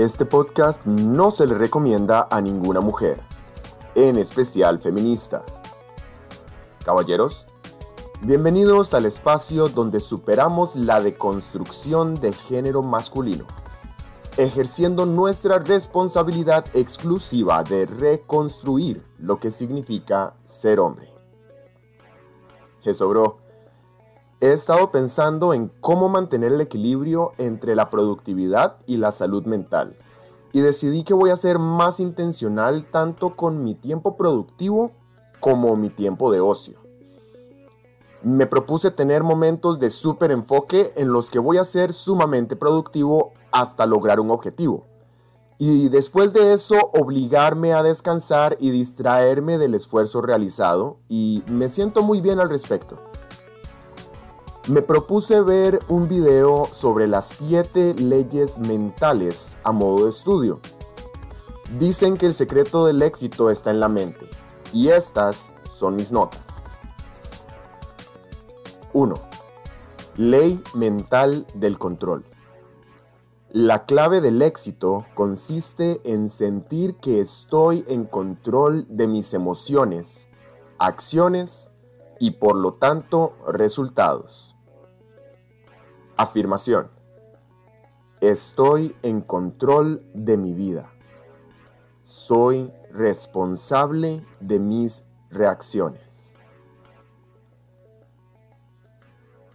Este podcast no se le recomienda a ninguna mujer, en especial feminista. Caballeros, bienvenidos al espacio donde superamos la deconstrucción de género masculino, ejerciendo nuestra responsabilidad exclusiva de reconstruir lo que significa ser hombre. Eso, bro. He estado pensando en cómo mantener el equilibrio entre la productividad y la salud mental. Y decidí que voy a ser más intencional tanto con mi tiempo productivo como mi tiempo de ocio. Me propuse tener momentos de súper enfoque en los que voy a ser sumamente productivo hasta lograr un objetivo. Y después de eso obligarme a descansar y distraerme del esfuerzo realizado y me siento muy bien al respecto. Me propuse ver un video sobre las 7 leyes mentales a modo de estudio. Dicen que el secreto del éxito está en la mente, y estas son mis notas. 1. Ley mental del control. La clave del éxito consiste en sentir que estoy en control de mis emociones, acciones y por lo tanto resultados. Afirmación. Estoy en control de mi vida. Soy responsable de mis reacciones.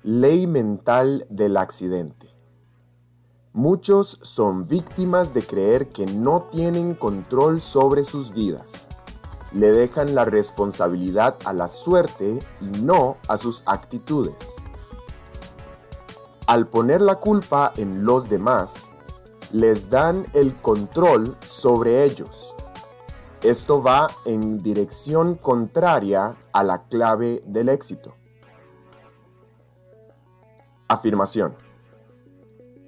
Ley mental del accidente. Muchos son víctimas de creer que no tienen control sobre sus vidas. Le dejan la responsabilidad a la suerte y no a sus actitudes. Al poner la culpa en los demás, les dan el control sobre ellos. Esto va en dirección contraria a la clave del éxito. Afirmación.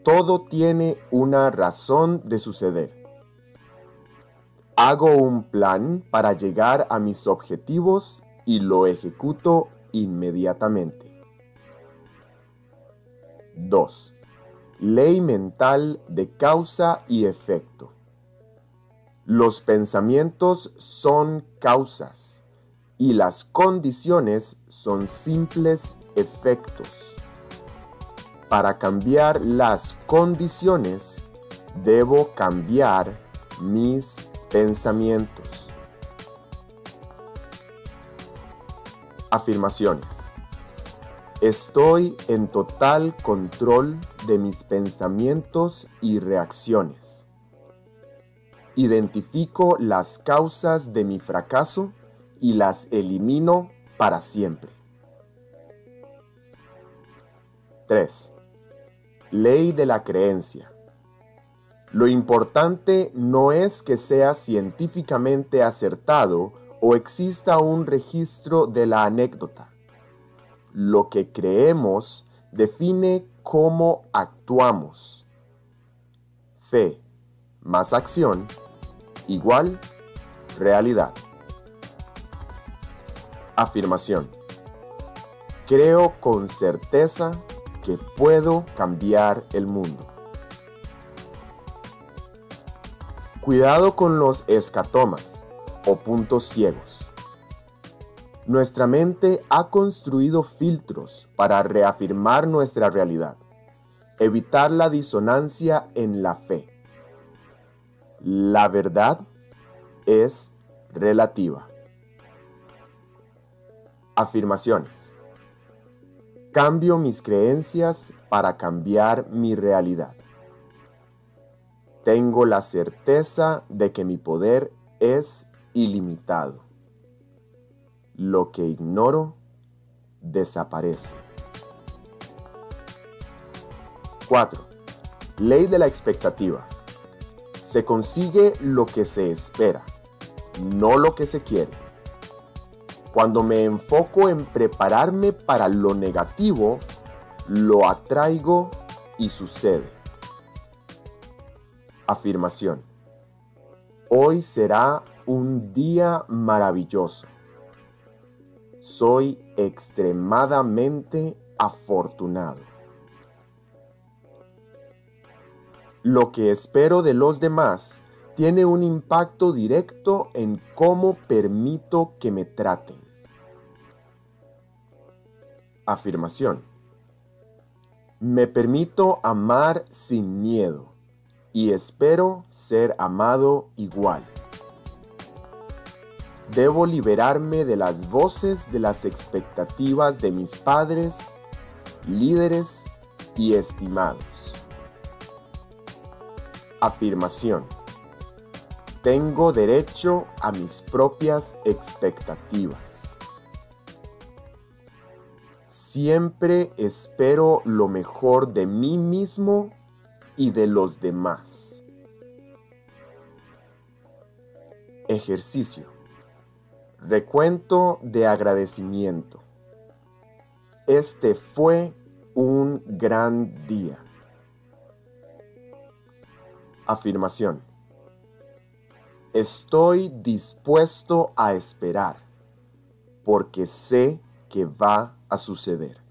Todo tiene una razón de suceder. Hago un plan para llegar a mis objetivos y lo ejecuto inmediatamente. 2. Ley mental de causa y efecto. Los pensamientos son causas y las condiciones son simples efectos. Para cambiar las condiciones, debo cambiar mis pensamientos. Afirmaciones. Estoy en total control de mis pensamientos y reacciones. Identifico las causas de mi fracaso y las elimino para siempre. 3. Ley de la creencia. Lo importante no es que sea científicamente acertado o exista un registro de la anécdota lo que creemos define cómo actuamos. Fe más acción igual realidad. Afirmación. Creo con certeza que puedo cambiar el mundo. Cuidado con los escatomas o puntos ciegos. Nuestra mente ha construido filtros para reafirmar nuestra realidad, evitar la disonancia en la fe. La verdad es relativa. Afirmaciones. Cambio mis creencias para cambiar mi realidad. Tengo la certeza de que mi poder es ilimitado. Lo que ignoro desaparece. 4. Ley de la expectativa. Se consigue lo que se espera, no lo que se quiere. Cuando me enfoco en prepararme para lo negativo, lo atraigo y sucede. Afirmación. Hoy será un día maravilloso soy extremadamente afortunado. Lo que espero de los demás tiene un impacto directo en cómo permito que me traten. Afirmación. Me permito amar sin miedo y espero ser amado igual. Debo liberarme de las voces de las expectativas de mis padres, líderes y estimados. Afirmación. Tengo derecho a mis propias expectativas. Siempre espero lo mejor de mí mismo y de los demás. Ejercicio. Recuento de agradecimiento. Este fue un gran día. Afirmación. Estoy dispuesto a esperar porque sé que va a suceder.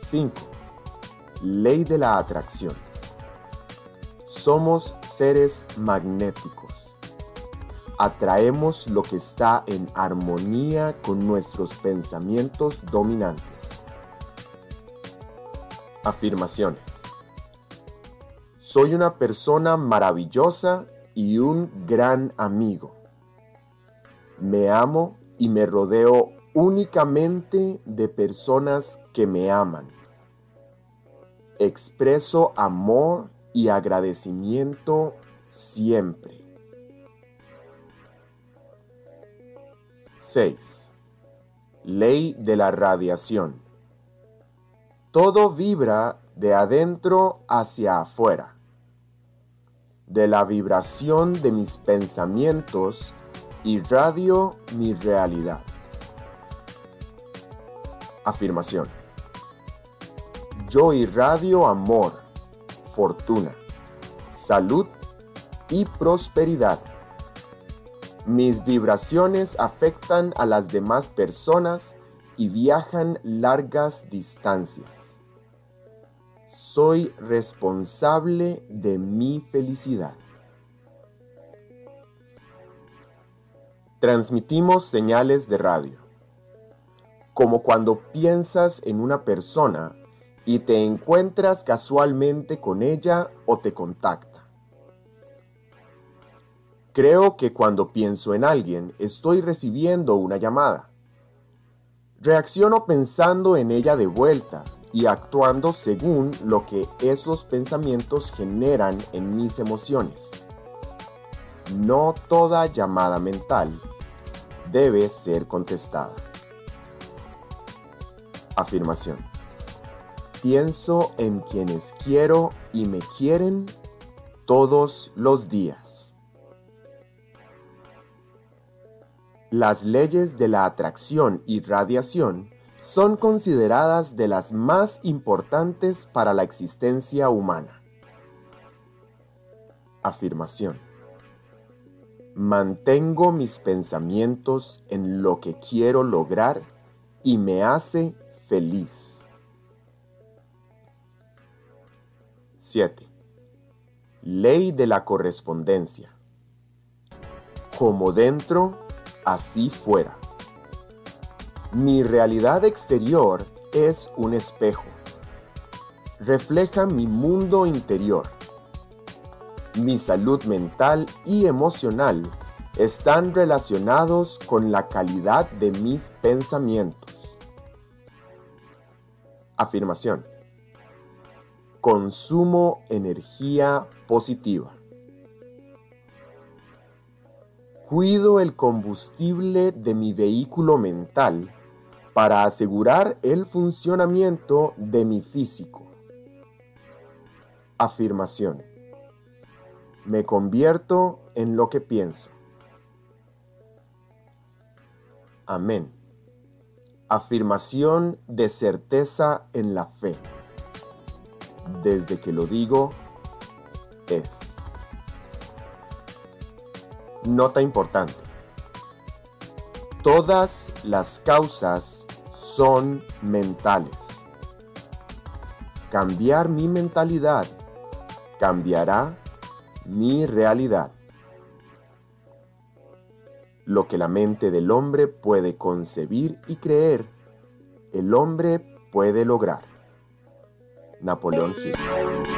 5. Ley de la atracción. Somos seres magnéticos atraemos lo que está en armonía con nuestros pensamientos dominantes. Afirmaciones. Soy una persona maravillosa y un gran amigo. Me amo y me rodeo únicamente de personas que me aman. Expreso amor y agradecimiento siempre. 6. Ley de la radiación. Todo vibra de adentro hacia afuera. De la vibración de mis pensamientos irradio mi realidad. Afirmación. Yo irradio amor, fortuna, salud y prosperidad mis vibraciones afectan a las demás personas y viajan largas distancias. Soy responsable de mi felicidad. Transmitimos señales de radio, como cuando piensas en una persona y te encuentras casualmente con ella o te contacta. Creo que cuando pienso en alguien estoy recibiendo una llamada. Reacciono pensando en ella de vuelta y actuando según lo que esos pensamientos generan en mis emociones. No toda llamada mental debe ser contestada. Afirmación. Pienso en quienes quiero y me quieren todos los días. Las leyes de la atracción y radiación son consideradas de las más importantes para la existencia humana. Afirmación. Mantengo mis pensamientos en lo que quiero lograr y me hace feliz. 7. Ley de la correspondencia. Como dentro, así fuera. Mi realidad exterior es un espejo. Refleja mi mundo interior. Mi salud mental y emocional están relacionados con la calidad de mis pensamientos. Afirmación. Consumo energía positiva. Cuido el combustible de mi vehículo mental para asegurar el funcionamiento de mi físico. Afirmación. Me convierto en lo que pienso. Amén. Afirmación de certeza en la fe. Desde que lo digo, es. Nota importante. Todas las causas son mentales. cambiar mi mentalidad cambiará mi realidad. Lo que la mente del hombre puede concebir y creer, el hombre puede lograr. Napoleón Hill